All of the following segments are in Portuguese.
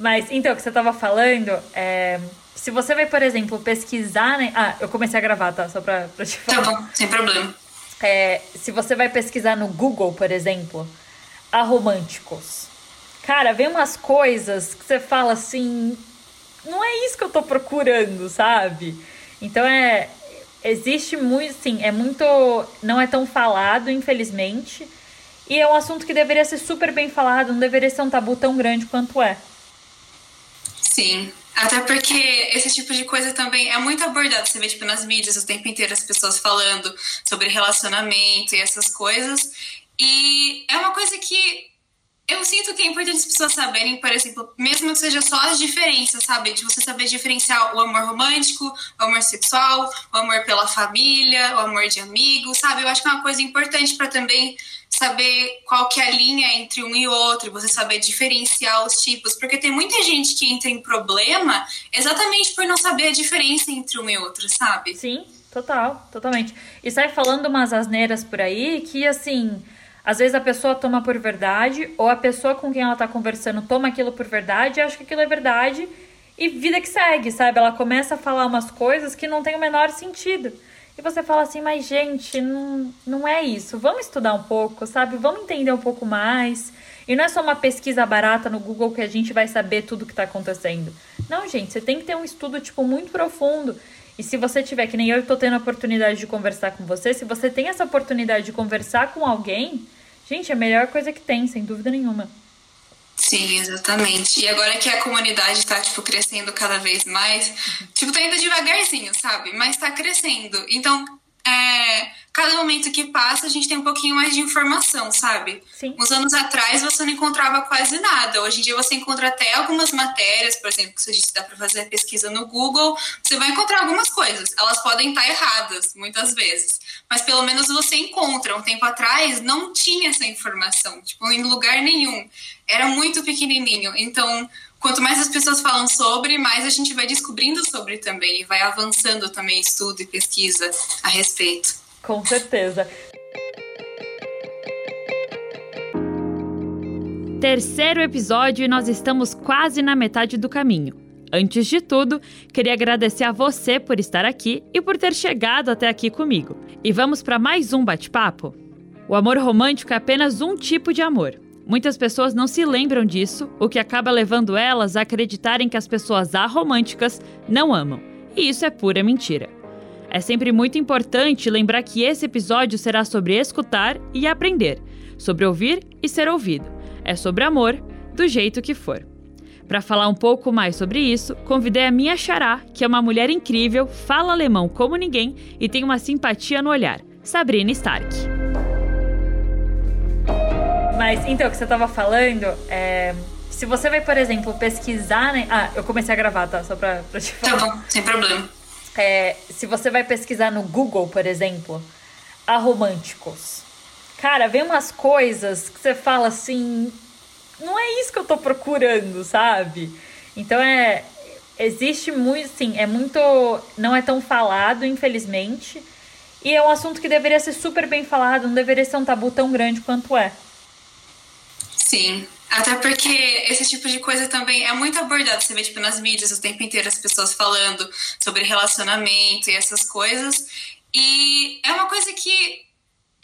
Mas, então, o que você tava falando, é, se você vai, por exemplo, pesquisar. Né? Ah, eu comecei a gravar, tá? Só pra, pra te falar. Tá bom, sem problema. É, se você vai pesquisar no Google, por exemplo, aromânticos. Cara, vem umas coisas que você fala assim. Não é isso que eu tô procurando, sabe? Então é. Existe muito, sim, é muito. Não é tão falado, infelizmente. E é um assunto que deveria ser super bem falado, não deveria ser um tabu tão grande quanto é. Sim. Até porque esse tipo de coisa também é muito abordado. Você vê, tipo, nas mídias o tempo inteiro as pessoas falando sobre relacionamento e essas coisas. E é uma coisa que eu sinto que é importante as pessoas saberem, por exemplo, mesmo que seja só as diferenças, sabe? De você saber diferenciar o amor romântico, o amor sexual, o amor pela família, o amor de amigos, sabe? Eu acho que é uma coisa importante para também saber qual que é a linha entre um e outro, você saber diferenciar os tipos, porque tem muita gente que entra em problema exatamente por não saber a diferença entre um e outro, sabe? Sim, total, totalmente. E sai falando umas asneiras por aí que, assim, às vezes a pessoa toma por verdade, ou a pessoa com quem ela tá conversando toma aquilo por verdade, acha que aquilo é verdade, e vida que segue, sabe? Ela começa a falar umas coisas que não tem o menor sentido. E você fala assim, mas gente, não, não é isso. Vamos estudar um pouco, sabe? Vamos entender um pouco mais. E não é só uma pesquisa barata no Google que a gente vai saber tudo o que está acontecendo. Não, gente, você tem que ter um estudo, tipo, muito profundo. E se você tiver, que nem eu estou tendo a oportunidade de conversar com você, se você tem essa oportunidade de conversar com alguém, gente, é a melhor coisa que tem, sem dúvida nenhuma. Sim, exatamente. E agora que a comunidade tá, tipo, crescendo cada vez mais, tipo, tá indo devagarzinho, sabe? Mas tá crescendo. Então, é, cada momento que passa, a gente tem um pouquinho mais de informação, sabe? Sim. Uns anos atrás você não encontrava quase nada. Hoje em dia você encontra até algumas matérias, por exemplo, que que dá para fazer pesquisa no Google, você vai encontrar algumas coisas. Elas podem estar erradas, muitas vezes. Mas pelo menos você encontra. Um tempo atrás não tinha essa informação, tipo, em lugar nenhum. Era muito pequenininho. Então, quanto mais as pessoas falam sobre, mais a gente vai descobrindo sobre também e vai avançando também estudo e pesquisa a respeito. Com certeza. Terceiro episódio e nós estamos quase na metade do caminho. Antes de tudo, queria agradecer a você por estar aqui e por ter chegado até aqui comigo. E vamos para mais um bate-papo? O amor romântico é apenas um tipo de amor. Muitas pessoas não se lembram disso, o que acaba levando elas a acreditarem que as pessoas aromânticas não amam. E isso é pura mentira. É sempre muito importante lembrar que esse episódio será sobre escutar e aprender, sobre ouvir e ser ouvido. É sobre amor, do jeito que for. Para falar um pouco mais sobre isso, convidei a minha xará, que é uma mulher incrível, fala alemão como ninguém e tem uma simpatia no olhar, Sabrina Stark. Mas então, o que você estava falando, é, se você vai, por exemplo, pesquisar, né? Ah, eu comecei a gravar, tá? Só pra, pra te falar. Tá bom, sem problema. É, se você vai pesquisar no Google, por exemplo, aromânticos. Cara, vem umas coisas que você fala assim, não é isso que eu tô procurando, sabe? Então é existe muito, sim, é muito, não é tão falado, infelizmente. E é um assunto que deveria ser super bem falado, não deveria ser um tabu tão grande quanto é. Sim, até porque esse tipo de coisa também é muito abordado. Você vê, tipo, nas mídias o tempo inteiro as pessoas falando sobre relacionamento e essas coisas. E é uma coisa que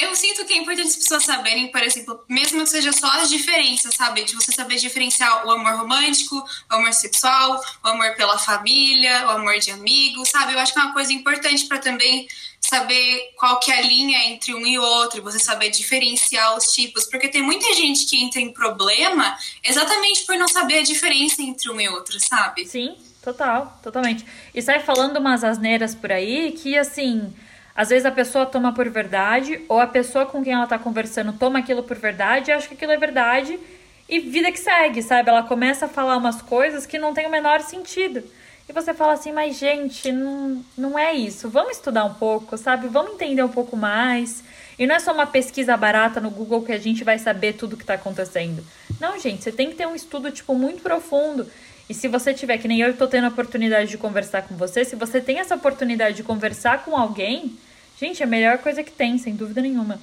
eu sinto que é importante as pessoas saberem, por exemplo, mesmo que seja só as diferenças, sabe? De você saber diferenciar o amor romântico, o amor sexual, o amor pela família, o amor de amigos, sabe? Eu acho que é uma coisa importante para também saber qual que é a linha entre um e outro, você saber diferenciar os tipos, porque tem muita gente que entra em problema exatamente por não saber a diferença entre um e outro, sabe? Sim, total, totalmente. E sai falando umas asneiras por aí que, assim, às vezes a pessoa toma por verdade, ou a pessoa com quem ela tá conversando toma aquilo por verdade, acha que aquilo é verdade, e vida que segue, sabe? Ela começa a falar umas coisas que não tem o menor sentido. E você fala assim, mas gente, não, não é isso. Vamos estudar um pouco, sabe? Vamos entender um pouco mais. E não é só uma pesquisa barata no Google que a gente vai saber tudo o que está acontecendo. Não, gente, você tem que ter um estudo, tipo, muito profundo. E se você tiver, que nem eu estou tendo a oportunidade de conversar com você, se você tem essa oportunidade de conversar com alguém, gente, é a melhor coisa que tem, sem dúvida nenhuma.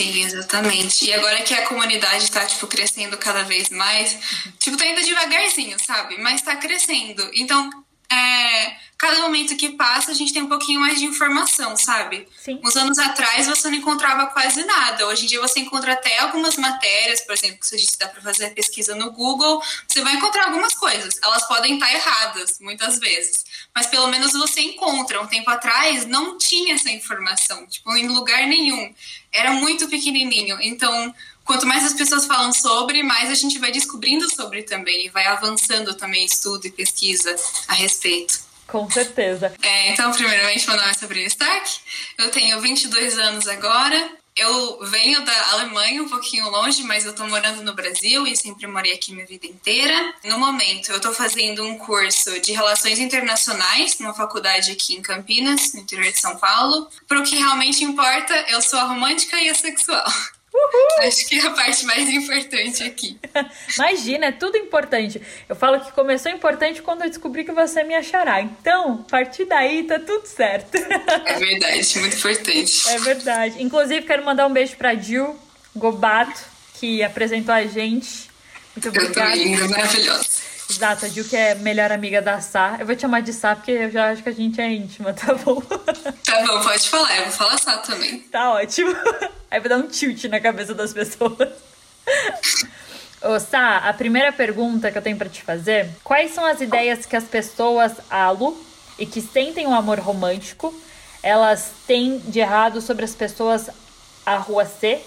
Sim, exatamente. E agora que a comunidade tá, tipo, crescendo cada vez mais, tipo, tá indo devagarzinho, sabe? Mas tá crescendo. Então, é, cada momento que passa, a gente tem um pouquinho mais de informação, sabe? Sim. Uns anos atrás você não encontrava quase nada. Hoje em dia você encontra até algumas matérias, por exemplo, que você disse dá para fazer pesquisa no Google, você vai encontrar algumas coisas. Elas podem estar erradas, muitas vezes. Mas pelo menos você encontra. Um tempo atrás não tinha essa informação, tipo, em lugar nenhum. Era muito pequenininho. Então, quanto mais as pessoas falam sobre, mais a gente vai descobrindo sobre também e vai avançando também estudo e pesquisa a respeito. Com certeza. É, então, primeiramente, meu nome é Sabrina Stark, eu tenho 22 anos agora. Eu venho da Alemanha, um pouquinho longe, mas eu tô morando no Brasil e sempre morei aqui minha vida inteira. No momento, eu tô fazendo um curso de Relações Internacionais numa faculdade aqui em Campinas, no interior de São Paulo. Pro que realmente importa, eu sou a romântica e a sexual. Uhul. Acho que é a parte mais importante aqui. Imagina, é tudo importante. Eu falo que começou importante quando eu descobri que você me achará. Então, a partir daí tá tudo certo. É verdade, muito importante. É verdade. Inclusive, quero mandar um beijo pra Jill Gobato, que apresentou a gente. Muito obrigada. Eu tô linda, maravilhosa. Exato, a Jill que é melhor amiga da Sá. Eu vou te chamar de Sá porque eu já acho que a gente é íntima, tá bom? Tá bom, pode falar. Eu vou falar Sá também. Tá ótimo. Aí vai dar um tilt na cabeça das pessoas. Ô, Sá, a primeira pergunta que eu tenho para te fazer: quais são as ideias que as pessoas alo e que sentem o um amor romântico elas têm de errado sobre as pessoas a rua C,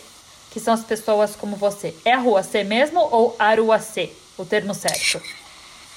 que são as pessoas como você? É a rua C mesmo ou arua C, o termo certo?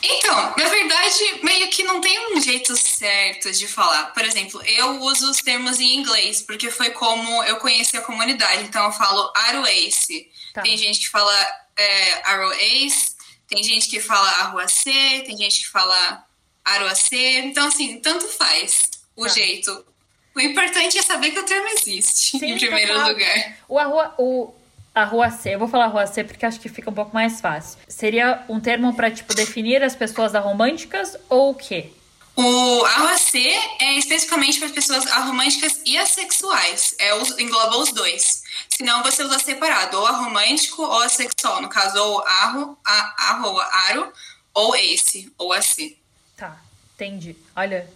Então, na verdade, meio que não tem um jeito certo de falar. Por exemplo, eu uso os termos em inglês, porque foi como eu conheci a comunidade. Então, eu falo Aroace. Tá. Tem gente que fala é, Aroace, tem gente que fala Arruacê, tem gente que fala Aroacê. Então, assim, tanto faz o tá. jeito. O importante é saber que o termo existe, Sim, em primeiro tá lugar. O, arrua, o arruacê, eu vou falar arruacê porque acho que fica um pouco mais fácil. Seria um termo para tipo definir as pessoas aromânticas ou o quê? O arruacê é especificamente para as pessoas aromânticas e assexuais. É, engloba os dois. Senão você usa separado, ou aromântico ou assexual. No caso, ou arro, a, arro, ou aro, ou esse, ou assim. Tá, entendi. Olha,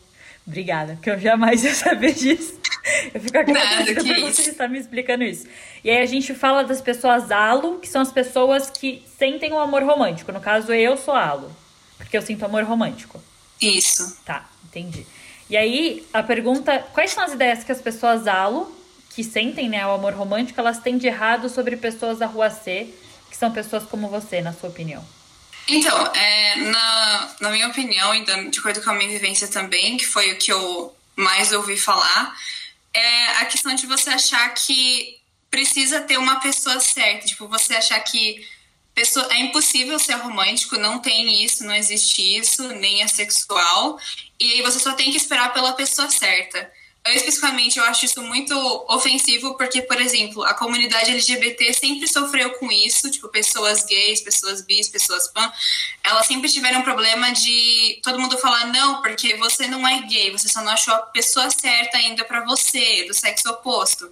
Obrigada, que eu jamais ia saber disso. Eu fico agradecida por você estar me explicando isso. E aí a gente fala das pessoas alo, que são as pessoas que sentem o um amor romântico. No caso, eu sou alo, porque eu sinto amor romântico. Isso. Tá, entendi. E aí, a pergunta, quais são as ideias que as pessoas alo, que sentem né, o amor romântico, elas têm de errado sobre pessoas da rua C, que são pessoas como você, na sua opinião? Então, é, na, na minha opinião, e de acordo com a minha vivência também, que foi o que eu mais ouvi falar, é a questão de você achar que precisa ter uma pessoa certa. Tipo, você achar que pessoa, é impossível ser romântico, não tem isso, não existe isso, nem é sexual. E aí você só tem que esperar pela pessoa certa. Eu, especificamente, eu acho isso muito ofensivo, porque, por exemplo, a comunidade LGBT sempre sofreu com isso, tipo, pessoas gays, pessoas bis, pessoas pan, elas sempre tiveram um problema de todo mundo falar, não, porque você não é gay, você só não achou a pessoa certa ainda para você, do sexo oposto.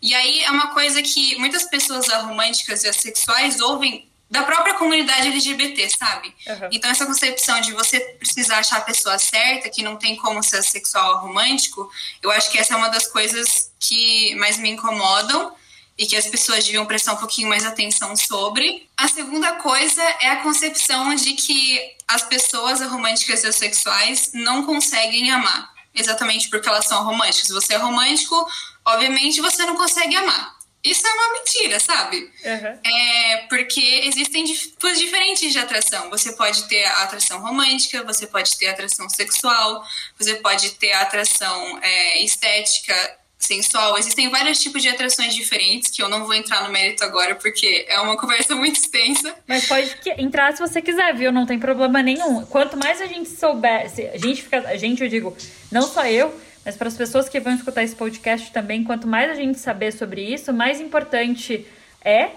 E aí é uma coisa que muitas pessoas românticas e assexuais ouvem da própria comunidade LGBT, sabe? Uhum. Então, essa concepção de você precisar achar a pessoa certa, que não tem como ser sexual ou romântico, eu acho que essa é uma das coisas que mais me incomodam e que as pessoas deviam prestar um pouquinho mais atenção sobre. A segunda coisa é a concepção de que as pessoas românticas e sexuais não conseguem amar, exatamente porque elas são românticas. Se você é romântico, obviamente você não consegue amar. Isso é uma mentira, sabe? Uhum. É porque existem tipos diferentes de atração. Você pode ter a atração romântica, você pode ter a atração sexual, você pode ter a atração é, estética, sensual. Existem vários tipos de atrações diferentes que eu não vou entrar no mérito agora porque é uma conversa muito extensa. Mas pode entrar se você quiser, viu? Não tem problema nenhum. Quanto mais a gente souber, a gente fica, a gente eu digo, não só eu mas para as pessoas que vão escutar esse podcast também, quanto mais a gente saber sobre isso, mais importante é,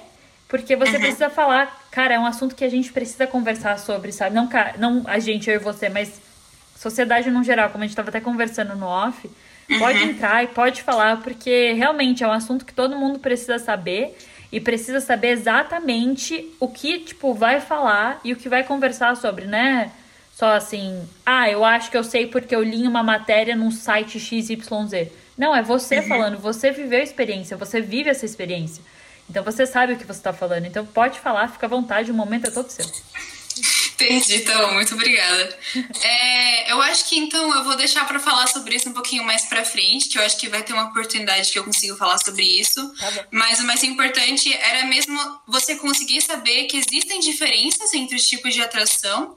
porque você uhum. precisa falar, cara, é um assunto que a gente precisa conversar sobre, sabe? Não, não a gente, eu e você, mas sociedade no geral, como a gente estava até conversando no off, uhum. pode entrar e pode falar, porque realmente é um assunto que todo mundo precisa saber e precisa saber exatamente o que, tipo, vai falar e o que vai conversar sobre, né? Só assim, ah, eu acho que eu sei porque eu li uma matéria num site XYZ. Não, é você uhum. falando, você viveu a experiência, você vive essa experiência. Então você sabe o que você está falando. Então pode falar, fica à vontade, o momento é todo seu. Entendi, então, muito obrigada. É, eu acho que então eu vou deixar para falar sobre isso um pouquinho mais para frente, que eu acho que vai ter uma oportunidade que eu consigo falar sobre isso. Tá Mas o mais importante era mesmo você conseguir saber que existem diferenças entre os tipos de atração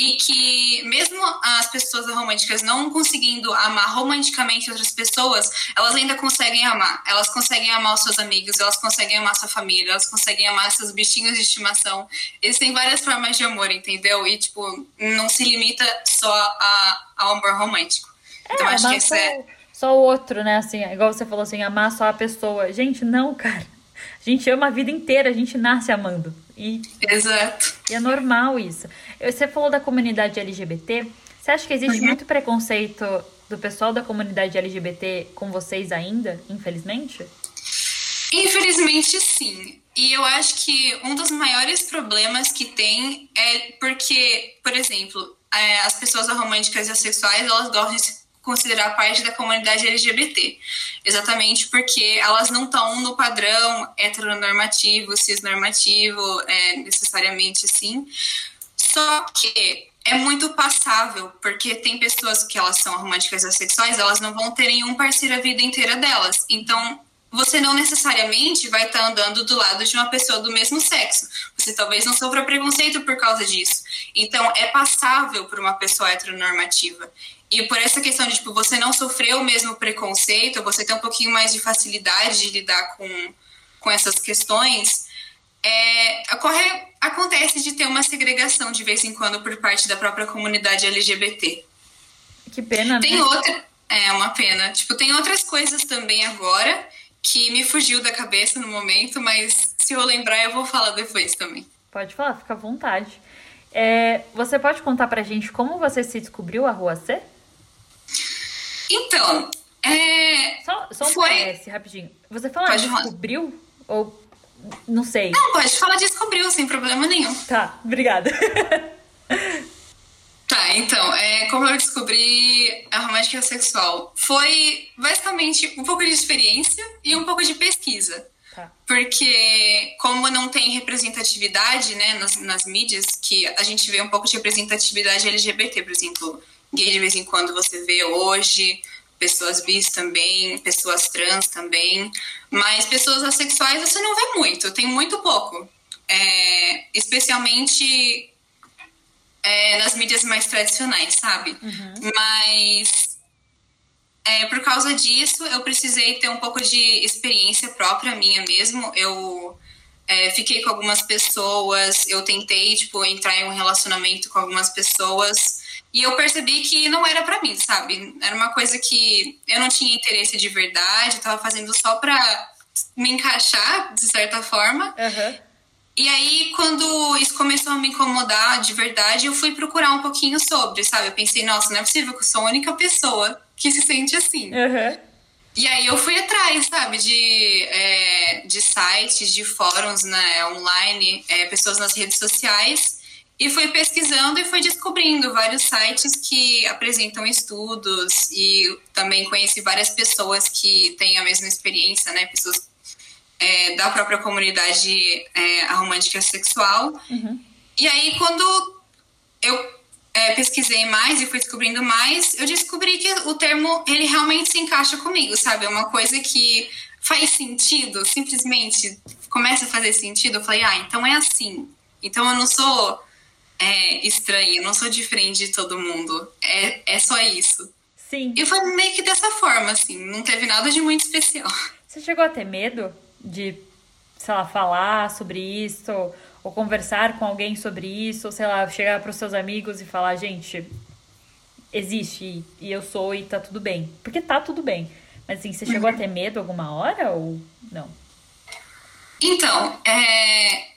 e que mesmo as pessoas românticas não conseguindo amar romanticamente outras pessoas, elas ainda conseguem amar. Elas conseguem amar os seus amigos, elas conseguem amar sua família, elas conseguem amar seus bichinhos de estimação. Existem várias formas de amor, entendeu? E, tipo, não se limita só a, ao amor romântico. É, então, acho que esse é... Só o outro, né? Assim, igual você falou assim, amar só a pessoa. Gente, não, cara. A gente ama a vida inteira, a gente nasce amando. E, Exato. E é normal isso. Você falou da comunidade LGBT. Você acha que existe uhum. muito preconceito do pessoal da comunidade LGBT com vocês ainda, infelizmente? Infelizmente, sim. E eu acho que um dos maiores problemas que tem é porque, por exemplo, é, as pessoas românticas e assexuais, elas gostam de considerar parte da comunidade LGBT. Exatamente porque elas não estão no padrão heteronormativo, cisnormativo, é, necessariamente assim. Só que é muito passável, porque tem pessoas que elas são românticas assexuais, elas não vão ter nenhum parceiro a vida inteira delas. Então, você não necessariamente vai estar andando do lado de uma pessoa do mesmo sexo. Você talvez não sofra preconceito por causa disso. Então, é passável para uma pessoa heteronormativa. E por essa questão de, tipo, você não sofrer o mesmo preconceito, você ter um pouquinho mais de facilidade de lidar com, com essas questões, é, ocorre, acontece de ter uma segregação de vez em quando por parte da própria comunidade LGBT. Que pena, Tem né? outra... É, uma pena. Tipo, tem outras coisas também agora que me fugiu da cabeça no momento, mas se eu lembrar eu vou falar depois também. Pode falar, fica à vontade. É, você pode contar pra gente como você se descobriu a Rua C? Então, é... Só, só um foi... PS, rapidinho. Você fala pode descobriu? Falar. Ou não sei? Não, pode falar descobriu, sem problema nenhum. Tá, obrigada. Tá, então, é, como eu descobri a romântica sexual? Foi basicamente um pouco de experiência e um pouco de pesquisa. Tá. Porque, como não tem representatividade né, nas, nas mídias, que a gente vê um pouco de representatividade LGBT, por exemplo, gay de vez em quando você vê hoje, pessoas bis também, pessoas trans também, mas pessoas assexuais você não vê muito, tem muito pouco. É, especialmente é, nas mídias mais tradicionais, sabe? Uhum. Mas é, por causa disso, eu precisei ter um pouco de experiência própria minha mesmo. Eu é, fiquei com algumas pessoas, eu tentei, tipo, entrar em um relacionamento com algumas pessoas e eu percebi que não era para mim, sabe? Era uma coisa que eu não tinha interesse de verdade, eu tava fazendo só pra me encaixar, de certa forma. Uhum. E aí, quando isso começou a me incomodar de verdade, eu fui procurar um pouquinho sobre, sabe? Eu pensei, nossa, não é possível que eu sou a única pessoa que se sente assim. Uhum. E aí eu fui atrás, sabe, de, é, de sites, de fóruns né, online, é, pessoas nas redes sociais e fui pesquisando e fui descobrindo vários sites que apresentam estudos e também conheci várias pessoas que têm a mesma experiência, né? Pessoas é, da própria comunidade é, romântica sexual. Uhum. E aí, quando eu é, pesquisei mais e fui descobrindo mais, eu descobri que o termo, ele realmente se encaixa comigo, sabe? É uma coisa que faz sentido, simplesmente começa a fazer sentido. Eu falei, ah, então é assim. Então eu não sou é estranha, eu não sou diferente de todo mundo. É, é só isso. Sim. E foi meio que dessa forma, assim, não teve nada de muito especial. Você chegou a ter medo de, sei lá, falar sobre isso, ou conversar com alguém sobre isso, ou sei lá, chegar para os seus amigos e falar, gente, existe e eu sou e tá tudo bem. Porque tá tudo bem. Mas assim, você chegou uhum. a ter medo alguma hora ou não? Então, é,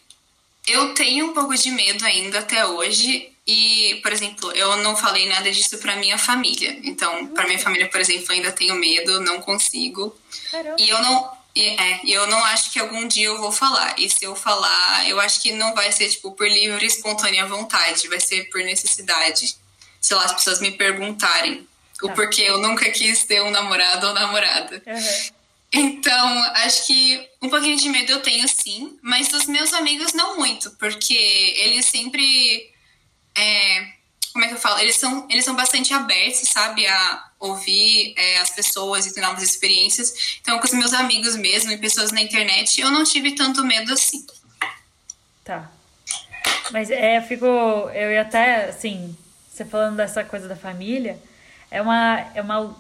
eu tenho um pouco de medo ainda até hoje, E, por exemplo, eu não falei nada disso para minha família. Então, para minha família, por exemplo, ainda tenho medo, não consigo. Caramba. E eu não e, é, eu não acho que algum dia eu vou falar. E se eu falar, eu acho que não vai ser, tipo, por livre e espontânea vontade, vai ser por necessidade. Sei lá, as pessoas me perguntarem tá. o porquê eu nunca quis ter um namorado ou namorada. Uhum. Então, acho que um pouquinho de medo eu tenho sim, mas dos meus amigos não muito, porque eles sempre. É, como é que eu falo? Eles são, eles são bastante abertos, sabe, a ouvir é, as pessoas e ter novas experiências. Então, com os meus amigos mesmo e pessoas na internet, eu não tive tanto medo assim. Tá. Mas é, eu fico. Eu ia até, assim, você falando dessa coisa da família, é uma. É uma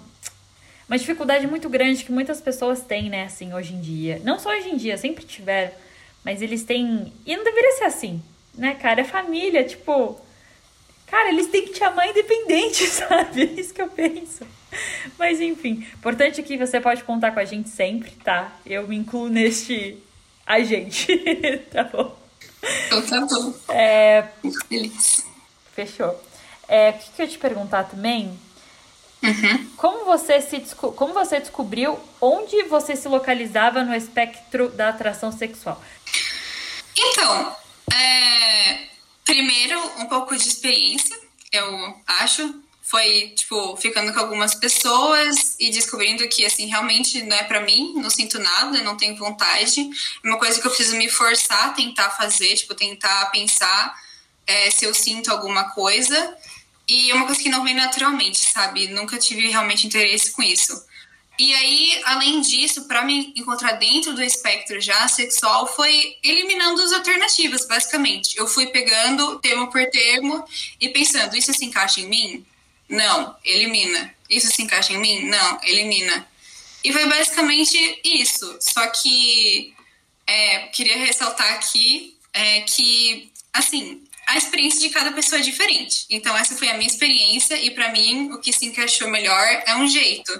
uma dificuldade muito grande que muitas pessoas têm, né, assim, hoje em dia. Não só hoje em dia, sempre tiveram, mas eles têm. E não deveria ser assim, né, cara? É família, tipo. Cara, eles têm que te amar independente, sabe? É isso que eu penso. Mas enfim, importante é que você pode contar com a gente sempre, tá? Eu me incluo neste a gente, tá bom? Então tá bom. É... Feliz. Fechou. É, o que, que eu ia te perguntar também? Uhum. Como, você se, como você descobriu onde você se localizava no espectro da atração sexual? Então, é, Primeiro, um pouco de experiência, eu acho. Foi, tipo, ficando com algumas pessoas e descobrindo que, assim, realmente não é para mim, não sinto nada, não tenho vontade. É uma coisa que eu preciso me forçar a tentar fazer, tipo, tentar pensar é, se eu sinto alguma coisa. E é uma coisa que não vem naturalmente, sabe? Nunca tive realmente interesse com isso. E aí, além disso, para me encontrar dentro do espectro já sexual, foi eliminando as alternativas, basicamente. Eu fui pegando termo por termo e pensando: isso se encaixa em mim? Não, elimina. Isso se encaixa em mim? Não, elimina. E foi basicamente isso. Só que é, queria ressaltar aqui é, que, assim, a experiência de cada pessoa é diferente. Então, essa foi a minha experiência, e para mim, o que se encaixou melhor é um jeito.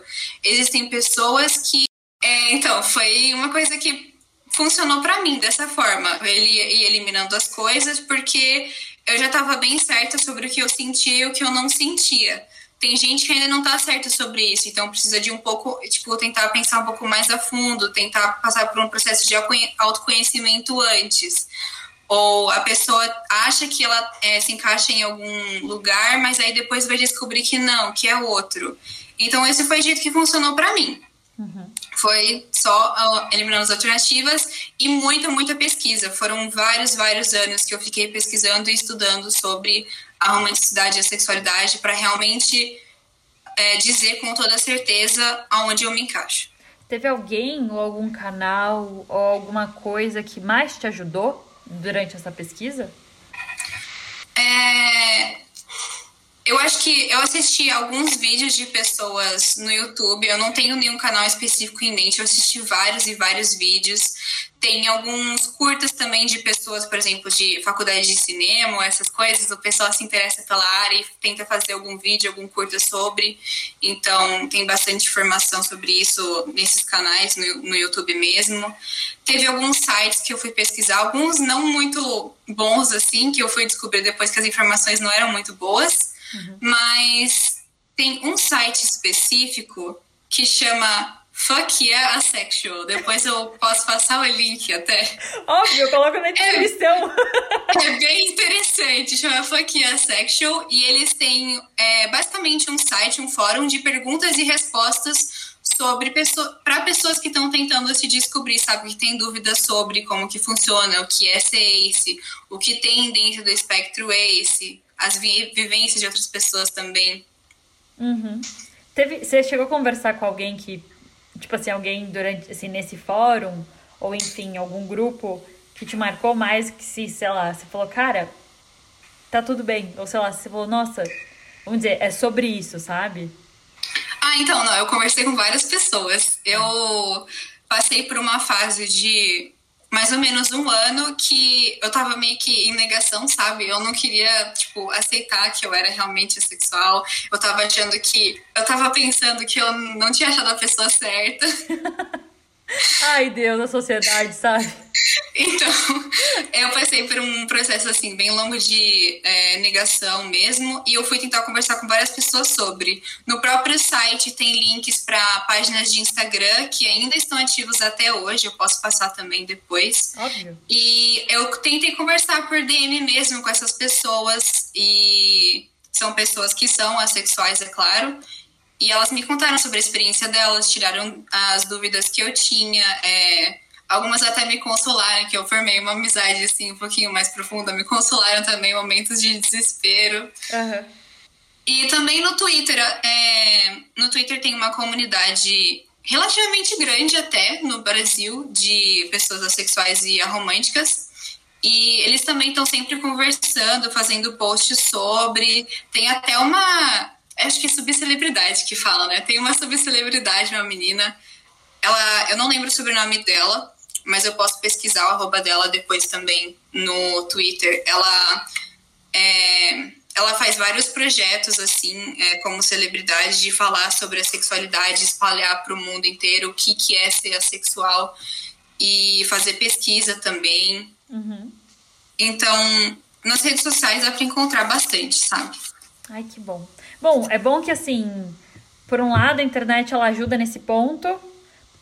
Existem pessoas que. É, então, foi uma coisa que funcionou para mim dessa forma. Ele ia eliminando as coisas, porque eu já estava bem certa sobre o que eu sentia e o que eu não sentia. Tem gente que ainda não está certa sobre isso, então precisa de um pouco, tipo, tentar pensar um pouco mais a fundo, tentar passar por um processo de autoconhecimento antes ou a pessoa acha que ela é, se encaixa em algum lugar, mas aí depois vai descobrir que não, que é outro. Então esse foi o jeito que funcionou para mim. Uhum. Foi só eliminando as alternativas e muita, muita pesquisa. Foram vários, vários anos que eu fiquei pesquisando e estudando sobre a romanticidade e a sexualidade para realmente é, dizer com toda certeza aonde eu me encaixo. Teve alguém ou algum canal ou alguma coisa que mais te ajudou durante essa pesquisa? É, eu acho que eu assisti alguns vídeos de pessoas no YouTube. Eu não tenho nenhum canal específico em mente. Eu assisti vários e vários vídeos. Tem alguns curtas também de pessoas, por exemplo, de faculdade de cinema, essas coisas. O pessoal se interessa pela área e tenta fazer algum vídeo, algum curta sobre. Então, tem bastante informação sobre isso nesses canais, no, no YouTube mesmo. Teve alguns sites que eu fui pesquisar, alguns não muito bons, assim, que eu fui descobrir depois que as informações não eram muito boas. Uhum. Mas tem um site específico que chama Fuck Yeah Asexual. Depois eu posso passar o link até. Óbvio, coloca na descrição. É, é, bem interessante, chama Fuck Yeah Asexual. E eles têm é, basicamente um site, um fórum de perguntas e respostas sobre pessoa, para pessoas que estão tentando se descobrir, sabe, que tem dúvidas sobre como que funciona, o que é ser ACE, o que tem dentro do espectro ACE, as vi vivências de outras pessoas também. Uhum. Teve, você chegou a conversar com alguém que tipo assim, alguém durante, assim, nesse fórum, ou enfim, algum grupo que te marcou mais que se, sei lá, você falou, cara, tá tudo bem. Ou sei lá, você falou, nossa, vamos dizer, é sobre isso, sabe? Ah, então, não, eu conversei com várias pessoas. Eu passei por uma fase de mais ou menos um ano que eu tava meio que em negação, sabe? Eu não queria, tipo, aceitar que eu era realmente assexual. Eu tava achando que. Eu tava pensando que eu não tinha achado a pessoa certa. Ai, Deus, a sociedade, sabe? Então, eu passei por um processo assim bem longo de é, negação mesmo, e eu fui tentar conversar com várias pessoas sobre. No próprio site tem links para páginas de Instagram que ainda estão ativos até hoje, eu posso passar também depois. Óbvio. E eu tentei conversar por DM mesmo com essas pessoas, e são pessoas que são assexuais, é claro. E elas me contaram sobre a experiência delas, tiraram as dúvidas que eu tinha. É, Algumas até me consolaram, que eu formei uma amizade assim um pouquinho mais profunda, me consolaram também momentos de desespero. Uhum. E também no Twitter, é, no Twitter tem uma comunidade relativamente grande até no Brasil de pessoas assexuais e aromânticas. E eles também estão sempre conversando, fazendo posts sobre. Tem até uma. Acho que é subcelebridade que fala, né? Tem uma subcelebridade, uma menina. Ela, eu não lembro o sobrenome dela, mas eu posso pesquisar o arroba dela depois também no Twitter. Ela, é, ela faz vários projetos, assim, é, como celebridade, de falar sobre a sexualidade, espalhar para o mundo inteiro o que, que é ser assexual e fazer pesquisa também. Uhum. Então, nas redes sociais dá para encontrar bastante, sabe? Ai, que bom. Bom, é bom que, assim, por um lado, a internet ela ajuda nesse ponto,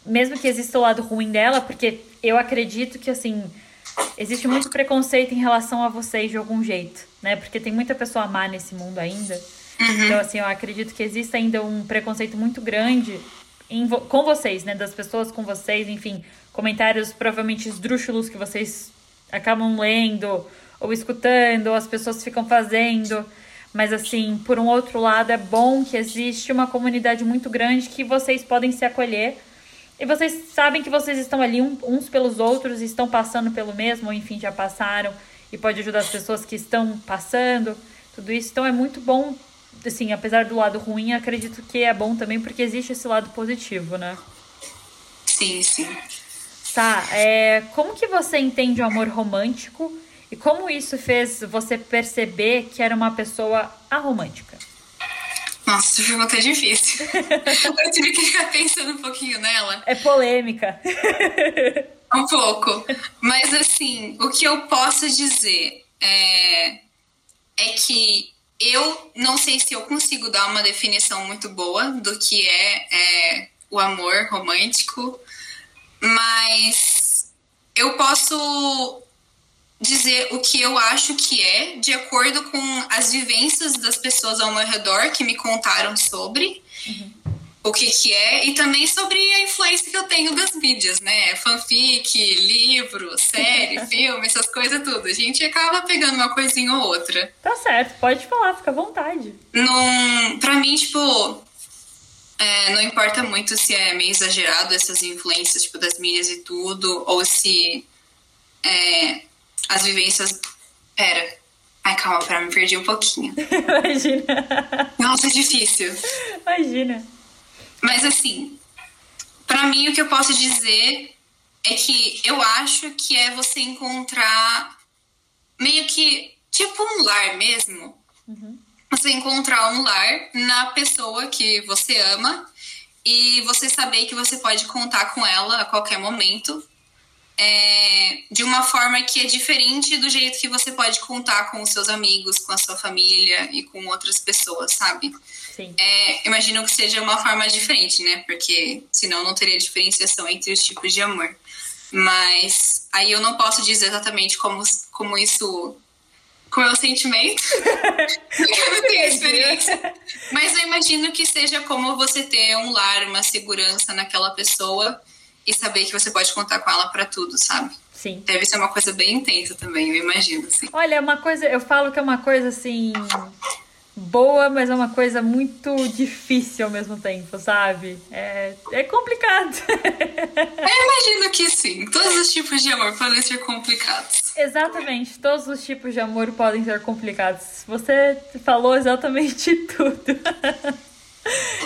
mesmo que exista o lado ruim dela, porque eu acredito que, assim, existe muito preconceito em relação a vocês de algum jeito, né? Porque tem muita pessoa má nesse mundo ainda. Uhum. Então, assim, eu acredito que existe ainda um preconceito muito grande em com vocês, né? Das pessoas com vocês, enfim, comentários provavelmente esdrúxulos que vocês acabam lendo ou escutando, ou as pessoas ficam fazendo. Mas, assim, por um outro lado, é bom que existe uma comunidade muito grande que vocês podem se acolher e vocês sabem que vocês estão ali uns pelos outros, estão passando pelo mesmo, ou enfim, já passaram, e pode ajudar as pessoas que estão passando, tudo isso. Então é muito bom, assim, apesar do lado ruim, acredito que é bom também, porque existe esse lado positivo, né? Sim, sim. Tá, é, como que você entende o amor romântico e como isso fez você perceber que era uma pessoa aromântica? Nossa, essa pergunta é difícil. eu tive que ficar pensando um pouquinho nela. É polêmica. um pouco. Mas, assim, o que eu posso dizer é, é que eu não sei se eu consigo dar uma definição muito boa do que é, é o amor romântico, mas eu posso dizer o que eu acho que é, de acordo com as vivências das pessoas ao meu redor que me contaram sobre uhum. o que, que é, e também sobre a influência que eu tenho das mídias, né? Fanfic, livro, série, filme, essas coisas tudo. A gente acaba pegando uma coisinha ou outra. Tá certo, pode falar, fica à vontade. Num, pra mim, tipo. É, não importa muito se é meio exagerado essas influências tipo, das mídias e tudo, ou se é, as vivências. Pera. Ai, calma, pera, me perdi um pouquinho. Imagina. Nossa, é difícil. Imagina. Mas assim, para mim o que eu posso dizer é que eu acho que é você encontrar meio que tipo um lar mesmo. Uhum. Você encontrar um lar na pessoa que você ama e você saber que você pode contar com ela a qualquer momento é, de uma forma que é diferente do jeito que você pode contar com os seus amigos, com a sua família e com outras pessoas, sabe? Sim. É, imagino que seja uma forma diferente, né? Porque senão não teria diferenciação entre os tipos de amor. Mas aí eu não posso dizer exatamente como, como isso. Como é o sentimento. eu não tenho experiência. Mas eu imagino que seja como você ter um lar, uma segurança naquela pessoa e saber que você pode contar com ela para tudo, sabe? Sim. Deve ser uma coisa bem intensa também, eu imagino, assim. Olha, é uma coisa, eu falo que é uma coisa assim boa, mas é uma coisa muito difícil ao mesmo tempo, sabe? É, é complicado. eu imagino que sim. Todos os tipos de amor podem ser complicados. Exatamente, todos os tipos de amor podem ser complicados. Você falou exatamente tudo.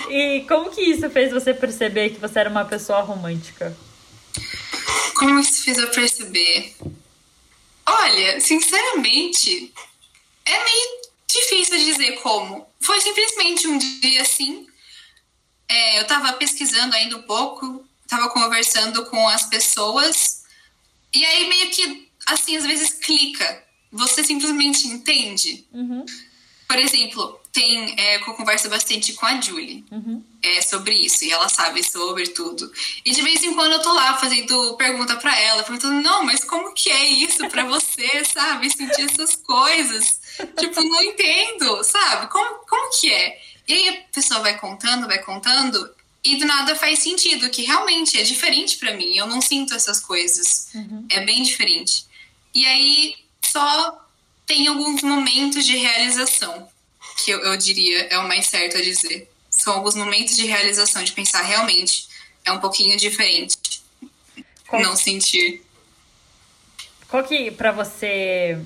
E como que isso fez você perceber que você era uma pessoa romântica? Como isso fez eu perceber? Olha, sinceramente, é meio difícil dizer como. Foi simplesmente um dia assim. É, eu tava pesquisando ainda um pouco tava conversando com as pessoas e aí meio que, assim, às vezes clica. Você simplesmente entende. Uhum. Por exemplo, tem, é, eu converso bastante com a Julie Uhum. é, sobre isso, e ela sabe sobre tudo. E de vez em quando eu tô lá fazendo pergunta pra ela, perguntando, não, mas como que é isso pra você, sabe? Sentir essas coisas. Tipo, não entendo, sabe? Como, como que é? E aí a pessoa vai contando, vai contando, e do nada faz sentido, que realmente é diferente pra mim. Eu não sinto essas coisas. Uhum. É bem diferente. E aí só tem alguns momentos de realização, que eu, eu diria é o mais certo a dizer. São alguns momentos de realização, de pensar realmente é um pouquinho diferente. Qual- Não sentir. Qual que pra você,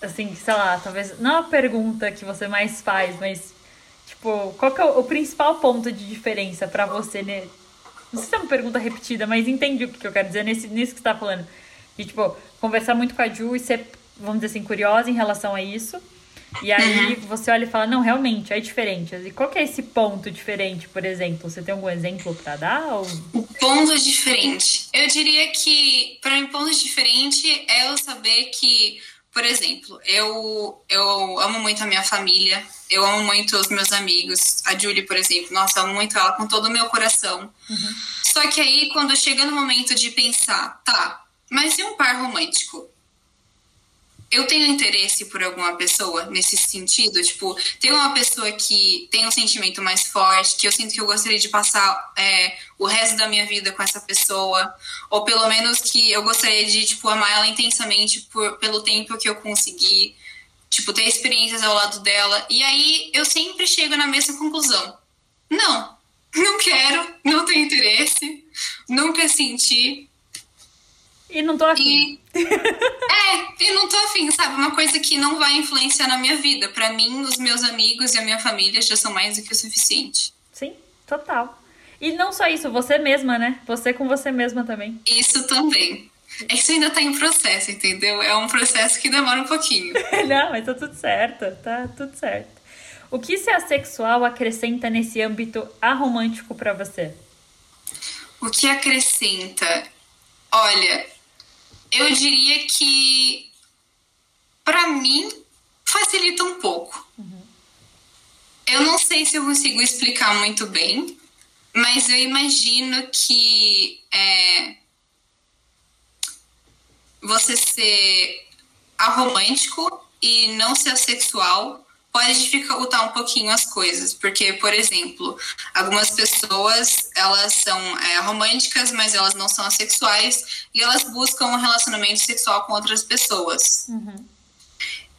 assim, sei lá, talvez não a pergunta que você mais faz, mas tipo, qual que é o, o principal ponto de diferença pra você, né? Não sei se é uma pergunta repetida, mas entende o que eu quero dizer nesse, nisso que você tá falando. De, tipo, conversar muito com a Ju e ser, vamos dizer assim, curiosa em relação a isso. E aí você olha e fala, não, realmente, é diferente. E qual que é esse ponto diferente, por exemplo? Você tem algum exemplo pra dar? Ou... O ponto diferente. Eu diria que, para mim, ponto diferente é eu saber que, por exemplo, eu, eu amo muito a minha família, eu amo muito os meus amigos. A Julie, por exemplo, nossa, eu amo muito ela com todo o meu coração. Só que aí, quando chega no momento de pensar, tá, mas e um par romântico? Eu tenho interesse por alguma pessoa nesse sentido? Tipo, tem uma pessoa que tem um sentimento mais forte, que eu sinto que eu gostaria de passar é, o resto da minha vida com essa pessoa, ou pelo menos que eu gostaria de, tipo, amar ela intensamente por, pelo tempo que eu consegui, tipo, ter experiências ao lado dela. E aí eu sempre chego na mesma conclusão. Não, não quero, não tenho interesse, nunca senti, E não tô afim. É, e não tô afim, sabe? Uma coisa que não vai influenciar na minha vida. Pra mim, os meus amigos e a minha família já são mais do que o suficiente. Sim, total. E não só isso, você mesma, né? Você com você mesma também. Isso também. É que isso ainda tá em processo, entendeu? É um processo que demora um pouquinho. não, mas tá tudo certo, tá tudo certo. O que ser assexual acrescenta nesse âmbito aromântico pra você? O que acrescenta? Olha, eu diria que pra mim facilita um pouco. Eu não sei se eu consigo explicar muito bem, mas eu imagino que é, você ser aromântico e não ser assexual pode dificultar um pouquinho as coisas, porque, por exemplo, algumas pessoas elas são é, românticas, mas elas não são assexuais e elas buscam um relacionamento sexual com outras pessoas.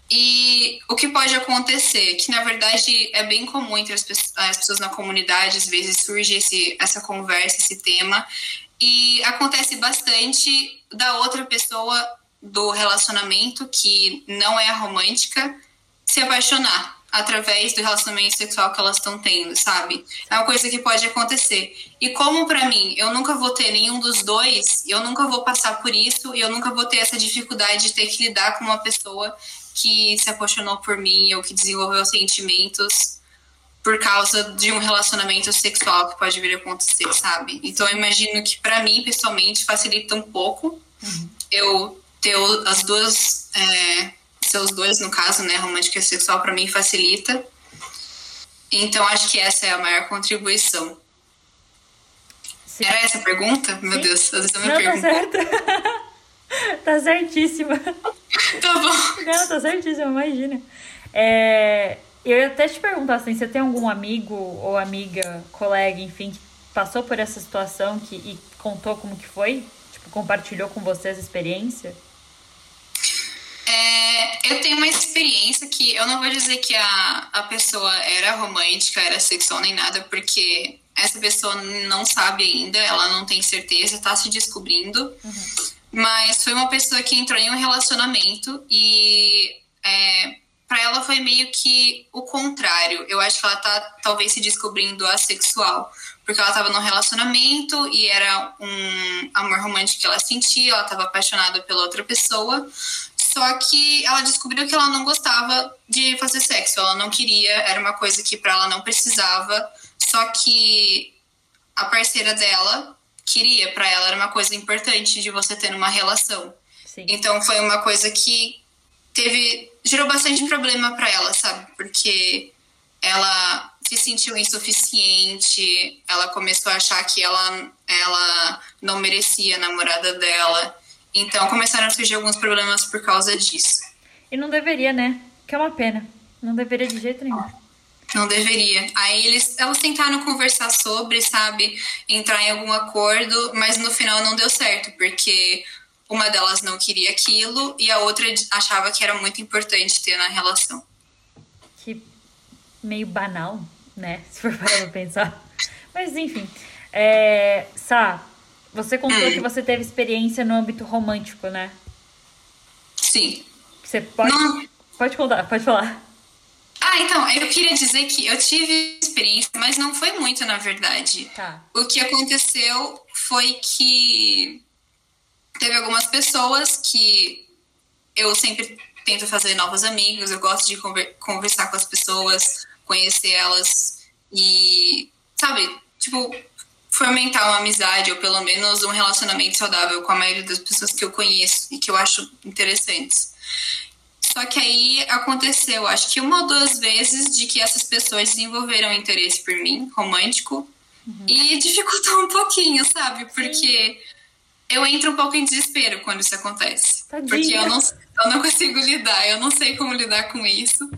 E o que pode acontecer, que na verdade é bem comum entre as, as pessoas na comunidade, às vezes surge esse, essa conversa, esse tema, e acontece bastante da outra pessoa do relacionamento que não é romântica se apaixonar através do relacionamento sexual que elas estão tendo, sabe? É uma coisa que pode acontecer. E como para mim, eu nunca vou ter nenhum dos dois, eu nunca vou passar por isso e eu nunca vou ter essa dificuldade de ter que lidar com uma pessoa que se apaixonou por mim ou que desenvolveu sentimentos por causa de um relacionamento sexual que pode vir a acontecer, sabe? Então eu imagino que para mim, pessoalmente, facilita um pouco eu ter as duas é, seus dois, no caso, né, romântica e sexual, para mim facilita. Então, acho que essa é a maior contribuição. Sim. Era essa a pergunta? Meu Sim. Deus, às vezes eu me Não, tá pergunto. certo. tá certíssima. Tá bom. Não, tá certíssima, imagina. É, eu ia até te perguntar assim, você tem algum amigo ou amiga, colega, enfim, que passou por essa situação que, e contou como que foi? Tipo, compartilhou com você essa experiência? É, eu tenho uma experiência que eu não vou dizer que a, a pessoa era romântica, era sexual nem nada, porque essa pessoa não sabe ainda, ela não tem certeza, tá se descobrindo. Mas foi uma pessoa que entrou em um relacionamento e é, para ela foi meio que o contrário. Eu acho que ela tá talvez se descobrindo assexual, porque ela tava num relacionamento e era um amor romântico que ela sentia, ela tava apaixonada pela outra pessoa. Só que ela descobriu que ela não gostava de fazer sexo, ela não queria, era uma coisa que para ela não precisava. Só que a parceira dela queria. Para ela era uma coisa importante de você ter uma relação. Sim. Então foi uma coisa que teve gerou bastante problema para ela, sabe? Porque ela se sentiu insuficiente, ela começou a achar que ela, ela não merecia a namorada dela. Então começaram a surgir alguns problemas por causa disso. E não deveria, né? Que é uma pena. Não deveria de jeito nenhum. Não deveria. Aí eles, elas tentaram conversar sobre, sabe, entrar em algum acordo, mas no final não deu certo, porque uma delas não queria aquilo e a outra achava que era muito importante ter na relação. Que meio banal, né? Se for para pensar. Mas enfim. É... Sá, você contou hum. que você teve experiência no âmbito romântico, né? Sim. Você pode. Não. Pode contar, pode falar. Ah, então, eu queria dizer que eu tive experiência, mas não foi muito, na verdade. Tá. O que aconteceu foi que teve algumas pessoas que eu sempre tento fazer novos amigos, eu gosto de conversar com as pessoas, conhecer elas e, sabe, tipo, fomentar uma amizade ou pelo menos um relacionamento saudável com a maioria das pessoas que eu conheço e que eu acho interessantes. Só que aí aconteceu, acho que uma ou duas vezes, de que essas pessoas desenvolveram interesse por mim, romântico, uhum. e dificultou um pouquinho, sabe? Porque eu entro um pouco em desespero quando isso acontece. Tadinha. Porque eu não, eu não consigo lidar, eu não sei como lidar com isso.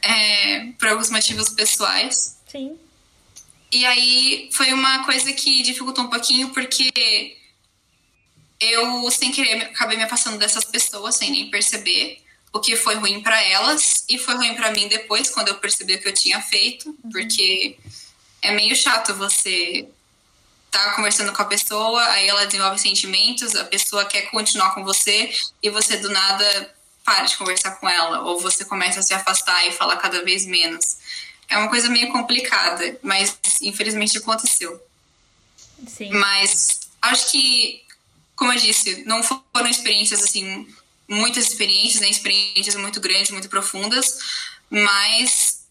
É, por alguns motivos pessoais. Sim. E aí foi uma coisa que dificultou um pouquinho, porque eu, sem querer, acabei me afastando dessas pessoas, sem nem perceber o que foi ruim para elas e foi ruim para mim depois, quando eu percebi o que eu tinha feito, uhum. porque é meio chato você tá conversando com a pessoa, aí ela desenvolve sentimentos, a pessoa quer continuar com você e você do nada para de conversar com ela, ou você começa a se afastar e falar cada vez menos. É uma coisa meio complicada, mas infelizmente aconteceu. Sim. Mas acho que, como eu disse, não foram experiências assim muitas experiências, né, experiências muito grandes, muito profundas, mas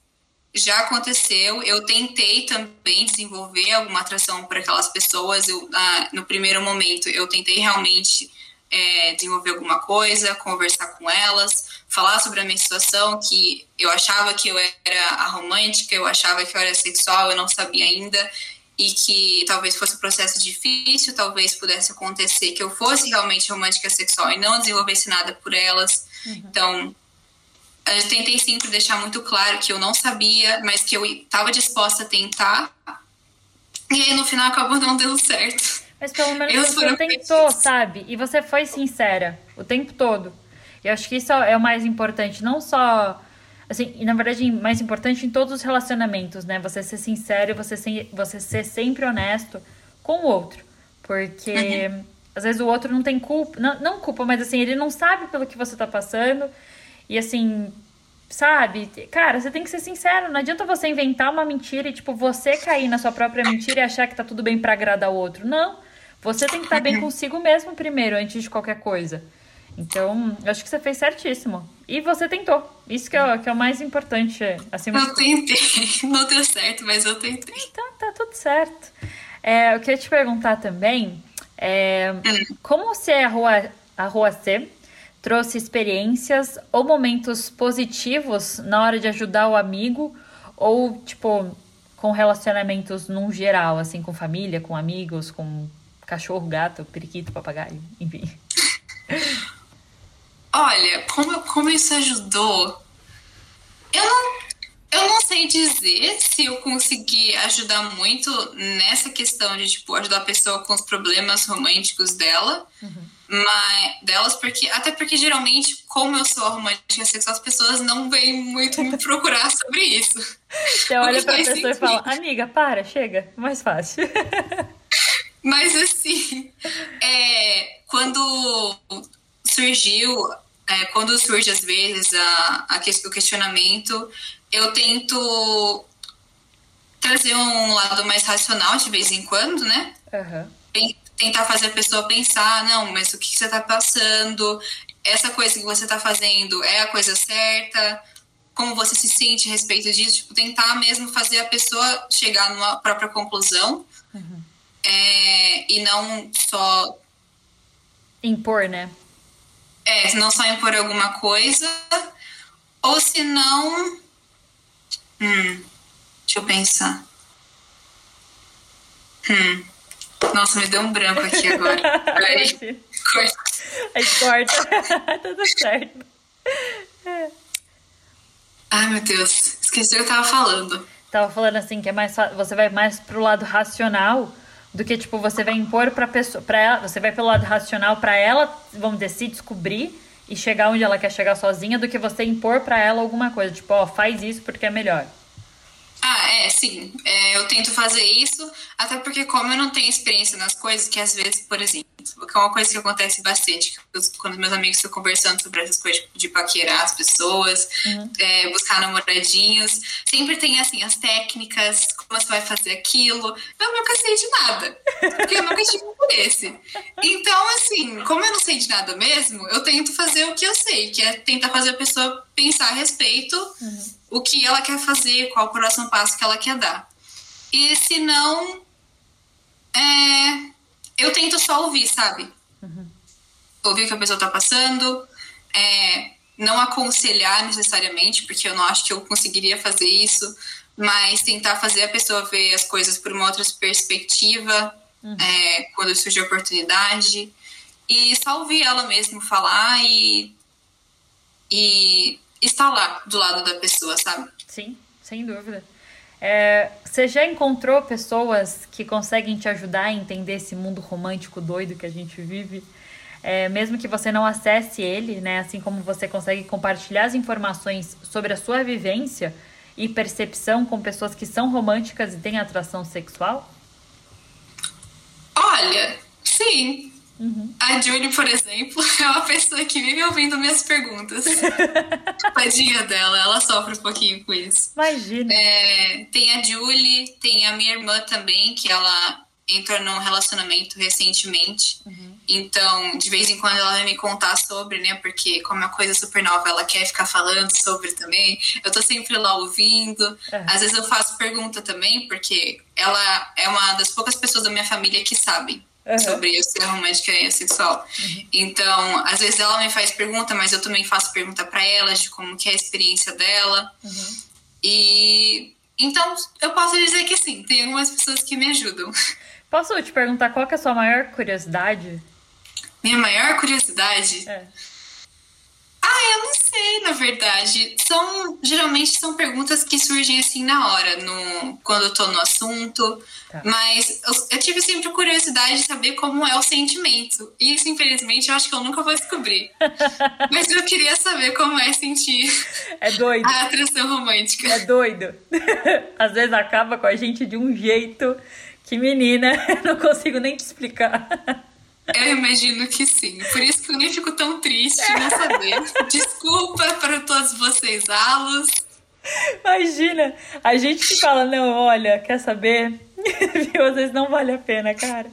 já aconteceu. Eu tentei também desenvolver alguma atração para aquelas pessoas. Eu, ah, no primeiro momento, eu tentei realmente é, desenvolver alguma coisa, conversar com elas, falar sobre a minha situação, que eu achava que eu era a romântica, eu achava que eu era sexual, eu não sabia ainda e que talvez fosse um processo difícil, talvez pudesse acontecer que eu fosse realmente romântica sexual e não desenvolvesse nada por elas. Uhum. Então, eu tentei sempre deixar muito claro que eu não sabia, mas que eu estava disposta a tentar. E aí no final acabou não dando certo. Mas pelo menos eu você tentou, sabe? E você foi sincera o tempo todo. E acho que isso é o mais importante, não só assim, e na verdade, mais importante em todos os relacionamentos, né? Você ser sincero e você ser, você ser sempre honesto com o outro. Porque uhum. às vezes o outro não tem culpa, não, não culpa, mas assim, ele não sabe pelo que você tá passando. E assim, sabe? Cara, você tem que ser sincero. Não adianta você inventar uma mentira e, tipo, você cair na sua própria mentira e achar que tá tudo bem para agradar o outro. Não. Você tem que estar tá bem uhum. consigo mesmo primeiro, antes de qualquer coisa. Então, acho que você fez certíssimo. E você tentou. Isso que é, que é o mais importante. Assim, eu tentei. Não deu certo, mas eu tentei. Então, tá tudo certo. É, eu queria te perguntar também, é, hum. como ser a Rua, a Rua C trouxe experiências ou momentos positivos na hora de ajudar o amigo ou, tipo, com relacionamentos num geral, assim, com família, com amigos, com cachorro, gato, periquito, papagaio, enfim. Olha, como, como isso ajudou? Eu não, eu não sei dizer se eu consegui ajudar muito nessa questão de, tipo, ajudar a pessoa com os problemas românticos dela. Uhum. Mas, delas, porque. Até porque geralmente, como eu sou a romântica sexual, as pessoas não vêm muito me procurar sobre isso. Você olha pra pessoa sentido. e fala, amiga, para, chega, mais fácil. Mas assim, é, quando surgiu, é, quando surge às vezes a, a, o questionamento, eu tento trazer um lado mais racional de vez em quando, né? Uhum. Tentar fazer a pessoa pensar, não, mas o que, que você está passando? Essa coisa que você está fazendo é a coisa certa? Como você se sente a respeito disso? Tipo, tentar mesmo fazer a pessoa chegar numa própria conclusão. Uhum. é, e não só. Impor, né? É, não só impor alguma coisa, ou se não. Hum, deixa eu pensar. Hum. Nossa, me deu um branco aqui agora. Aí, corta. Aí corta. Tudo certo. Ai, meu Deus. Esqueci o que eu tava falando. Tava falando assim que é mais você vai mais pro lado racional do que tipo você vai impor para pessoa, para ela, você vai pelo lado racional para ela, vamos dizer, se descobrir e chegar onde ela quer chegar sozinha, do que você impor para ela alguma coisa, tipo, ó, faz isso porque é melhor. Ah, é, sim. É, eu tento fazer isso, até porque como eu não tenho experiência nas coisas, que às vezes, por exemplo, que é uma coisa que acontece bastante, quando meus amigos estão conversando sobre essas coisas de paquerar as pessoas, uhum. é, buscar namoradinhos, sempre tem, assim, as técnicas, como você vai fazer aquilo. Eu nunca sei de nada, porque eu nunca tive interesse. Então, assim, como eu não sei de nada mesmo, eu tento fazer o que eu sei, que é tentar fazer a pessoa pensar a respeito uhum o que ela quer fazer, qual o próximo passo que ela quer dar. E se não, é, eu tento só ouvir, sabe? Uhum. Ouvir o que a pessoa está passando, é, não aconselhar necessariamente, porque eu não acho que eu conseguiria fazer isso, mas tentar fazer a pessoa ver as coisas por uma outra perspectiva, uhum. é, quando surge a oportunidade, e só ouvir ela mesmo falar e, e estar lá do lado da pessoa, sabe? Sim, sem dúvida. É, você já encontrou pessoas que conseguem te ajudar a entender esse mundo romântico doido que a gente vive? É, mesmo que você não acesse ele, né? Assim como você consegue compartilhar as informações sobre a sua vivência e percepção com pessoas que são românticas e têm atração sexual? Olha, sim. Uhum. A Julie, por exemplo, é uma pessoa que vive ouvindo minhas perguntas. Tadinha dela, ela sofre um pouquinho com isso. Imagina. É, tem a Julie, tem a minha irmã também, que ela entrou num relacionamento recentemente. Uhum. Então, de vez em quando ela vai me contar sobre, né? Porque como é uma coisa super nova, ela quer ficar falando sobre também. Eu tô sempre lá ouvindo. Uhum. Às vezes eu faço pergunta também, porque ela é uma das poucas pessoas da minha família que sabem uhum. sobre eu ser romântica e sexual. Uhum. Então, às vezes ela me faz pergunta, mas eu também faço pergunta para ela de como que é a experiência dela. Uhum. E então eu posso dizer que sim, tem algumas pessoas que me ajudam. Posso te perguntar qual é a sua maior curiosidade? Minha maior curiosidade? É. Ah, eu não sei, na verdade. São geralmente são perguntas que surgem assim na hora, no quando eu tô no assunto. Tá. Mas eu, eu, tive sempre curiosidade de saber como é o sentimento. E isso, infelizmente, eu acho que eu nunca vou descobrir. Mas eu queria saber como é sentir é doido. a atração romântica. É doido. Às vezes acaba com a gente de um jeito que, menina, não consigo nem te explicar. Eu imagino que sim. Por isso que eu nem fico tão triste não saber. Desculpa para todos vocês, Alos. Imagina, a gente que fala, não, olha, quer saber? Viu? Às vezes não vale a pena, cara.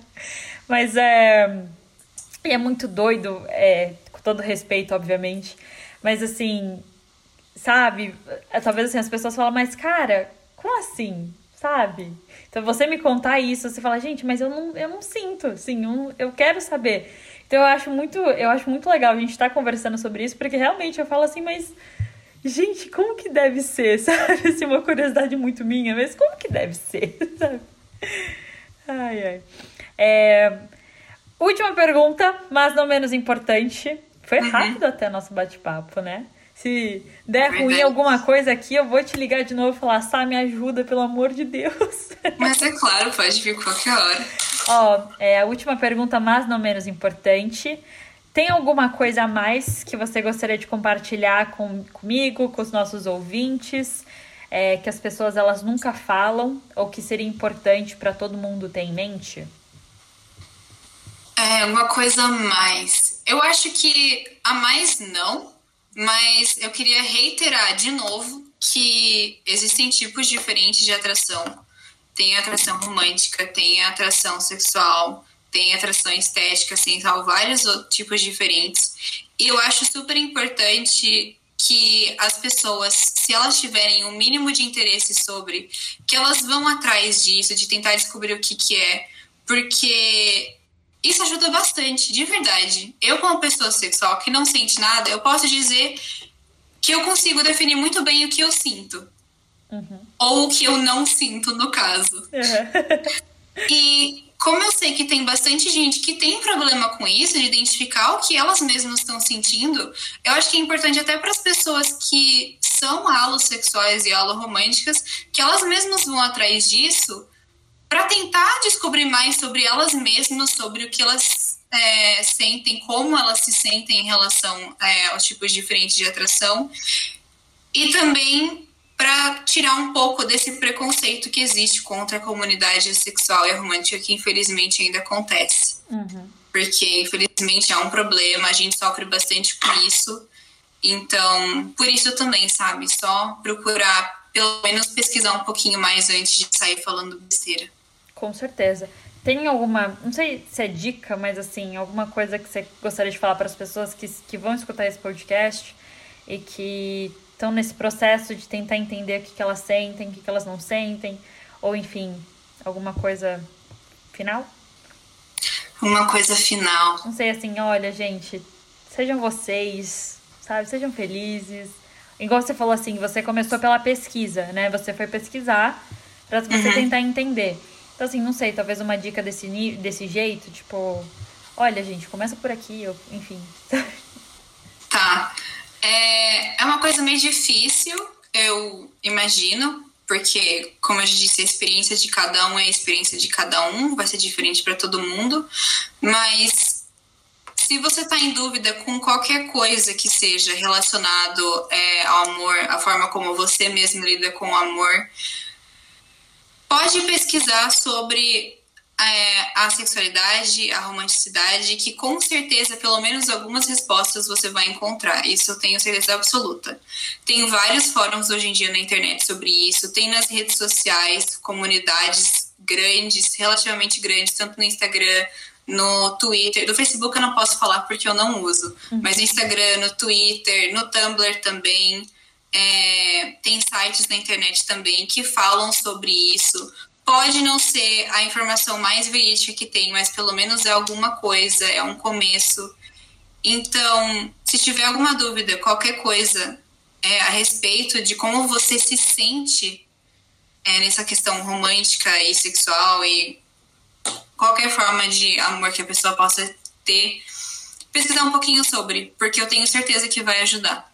Mas é. E é muito doido, é, com todo respeito, obviamente. Mas assim, sabe? É, talvez assim, as pessoas falam, mas cara, como assim? Sabe? Então você me contar isso, você fala, gente, mas eu não, eu não sinto, assim, eu, eu quero saber. Então eu acho muito, eu acho muito legal a gente estar tá conversando sobre isso, porque realmente eu falo assim, mas gente, como que deve ser, sabe? Assim, uma curiosidade muito minha, mas como que deve ser, sabe? Ai, ai. É... Última pergunta, mas não menos importante. Foi uhum. rápido até nosso bate-papo, né? Se der é ruim alguma coisa aqui, eu vou te ligar de novo e falar, Sá, me ajuda, pelo amor de Deus. Mas é claro, pode vir qualquer hora. Ó, é a última pergunta, mas não menos importante. Tem alguma coisa a mais que você gostaria de compartilhar com, comigo, com os nossos ouvintes, é, que as pessoas elas nunca falam ou que seria importante para todo mundo ter em mente? É, uma coisa a mais. Eu acho que a mais não, mas eu queria reiterar de novo que existem tipos diferentes de atração. Tem atração romântica, tem atração sexual, tem atração estética, assim, tal, vários tipos diferentes. E eu acho super importante que as pessoas, se elas tiverem um mínimo de interesse sobre, que elas vão atrás disso, de tentar descobrir o que, que é, porque isso ajuda bastante, de verdade. Eu, como pessoa sexual que não sente nada, eu posso dizer que eu consigo definir muito bem o que eu sinto. Uhum. Ou o que eu não sinto, no caso. Uhum. e como eu sei que tem bastante gente que tem problema com isso, de identificar o que elas mesmas estão sentindo, eu acho que é importante até para as pessoas que são alossexuais e aloromânticas, que elas mesmas vão atrás disso para tentar descobrir mais sobre elas mesmas, sobre o que elas é, sentem, como elas se sentem em relação é, aos tipos diferentes de atração. E também para tirar um pouco desse preconceito que existe contra a comunidade sexual e romântica que infelizmente ainda acontece. Uhum. Porque infelizmente é um problema, a gente sofre bastante com isso. Então, por isso também, sabe? Só procurar, pelo menos pesquisar um pouquinho mais antes de sair falando besteira. Com certeza. Tem alguma, não sei se é dica, mas assim, alguma coisa que você gostaria de falar para as pessoas que, que vão escutar esse podcast e que estão nesse processo de tentar entender o que, que elas sentem, o que, que elas não sentem, ou enfim, alguma coisa final? Uma coisa final. Não sei, assim, olha, gente, sejam vocês, sabe? Sejam felizes. Igual você falou assim, você começou pela pesquisa, né? Você foi pesquisar para você uhum. tentar entender. Então, assim, não sei, talvez uma dica desse, desse jeito, tipo, olha, gente, começa por aqui, eu, enfim. Tá. É, é uma coisa meio difícil, eu imagino, porque, como eu disse, a experiência de cada um é a experiência de cada um, vai ser diferente para todo mundo, mas se você está em dúvida com qualquer coisa que seja relacionado é, ao amor, a forma como você mesmo lida com o amor, pode pesquisar sobre é, a sexualidade, a romanticidade, que com certeza, pelo menos algumas respostas você vai encontrar. Isso eu tenho certeza absoluta. Tem vários fóruns hoje em dia na internet sobre isso, tem nas redes sociais, comunidades grandes, relativamente grandes, tanto no Instagram, no Twitter. Do Facebook eu não posso falar porque eu não uso, uhum. mas no Instagram, no Twitter, no Tumblr também. É, tem sites na internet também que falam sobre isso. Pode não ser a informação mais verídica que tem, mas pelo menos é alguma coisa, é um começo. Então, se tiver alguma dúvida, qualquer coisa é, a respeito de como você se sente é, nessa questão romântica e sexual e qualquer forma de amor que a pessoa possa ter, pesquisar um pouquinho sobre, porque eu tenho certeza que vai ajudar.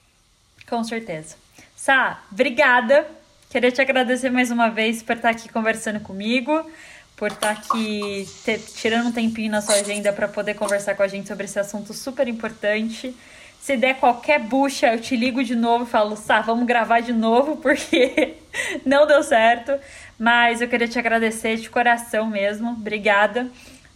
Com certeza. Sá, obrigada Queria te agradecer mais uma vez por estar aqui conversando comigo, por estar aqui ter, tirando um tempinho na sua agenda para poder conversar com a gente sobre esse assunto super importante. Se der qualquer bucha, eu te ligo de novo e falo, Sá, vamos gravar de novo, porque não deu certo. Mas eu queria te agradecer de coração mesmo. Obrigada.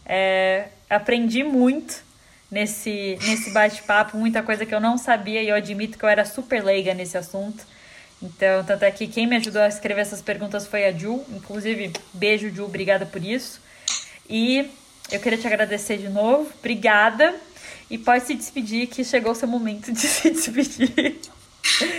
É, aprendi muito nesse, nesse bate-papo, muita coisa que eu não sabia e eu admito que eu era super leiga nesse assunto. Então, tanto é que quem me ajudou a escrever essas perguntas foi a Ju. Inclusive, beijo, Ju, obrigada por isso. E eu queria te agradecer de novo. Obrigada. E pode se despedir, que chegou o seu momento de se despedir.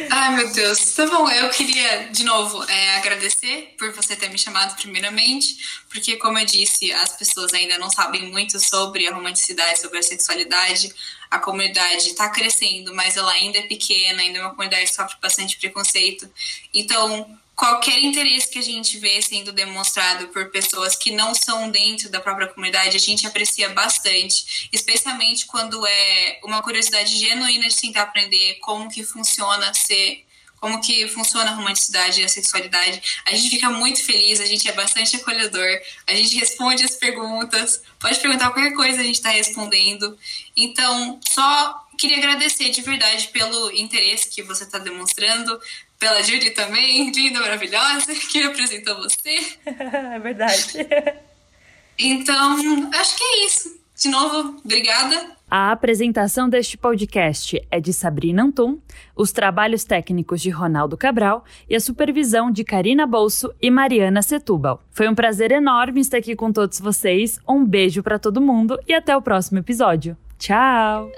Ai, meu Deus. Tá bom, eu queria, de novo, é, agradecer por você ter me chamado primeiramente, porque, como eu disse, as pessoas ainda não sabem muito sobre a romanticidade, sobre a sexualidade a comunidade está crescendo, mas ela ainda é pequena, ainda é uma comunidade que sofre bastante preconceito. Então, qualquer interesse que a gente vê sendo demonstrado por pessoas que não são dentro da própria comunidade, a gente aprecia bastante, especialmente quando é uma curiosidade genuína de tentar aprender como que funciona ser como que funciona a romanticidade e a sexualidade. A gente fica muito feliz, a gente é bastante acolhedor, a gente responde as perguntas, pode perguntar qualquer coisa, a gente está respondendo. Então, só queria agradecer de verdade pelo interesse que você está demonstrando, pela Judy também, linda, maravilhosa, que apresentou você. é verdade. Então, acho que é isso. De novo, obrigada a apresentação deste podcast é de Sabrina Antum, os trabalhos técnicos de Ronaldo Cabral e a supervisão de Karina Bolso e Mariana Setúbal. Foi um prazer enorme estar aqui com todos vocês. Um beijo para todo mundo e até o próximo episódio. Tchau!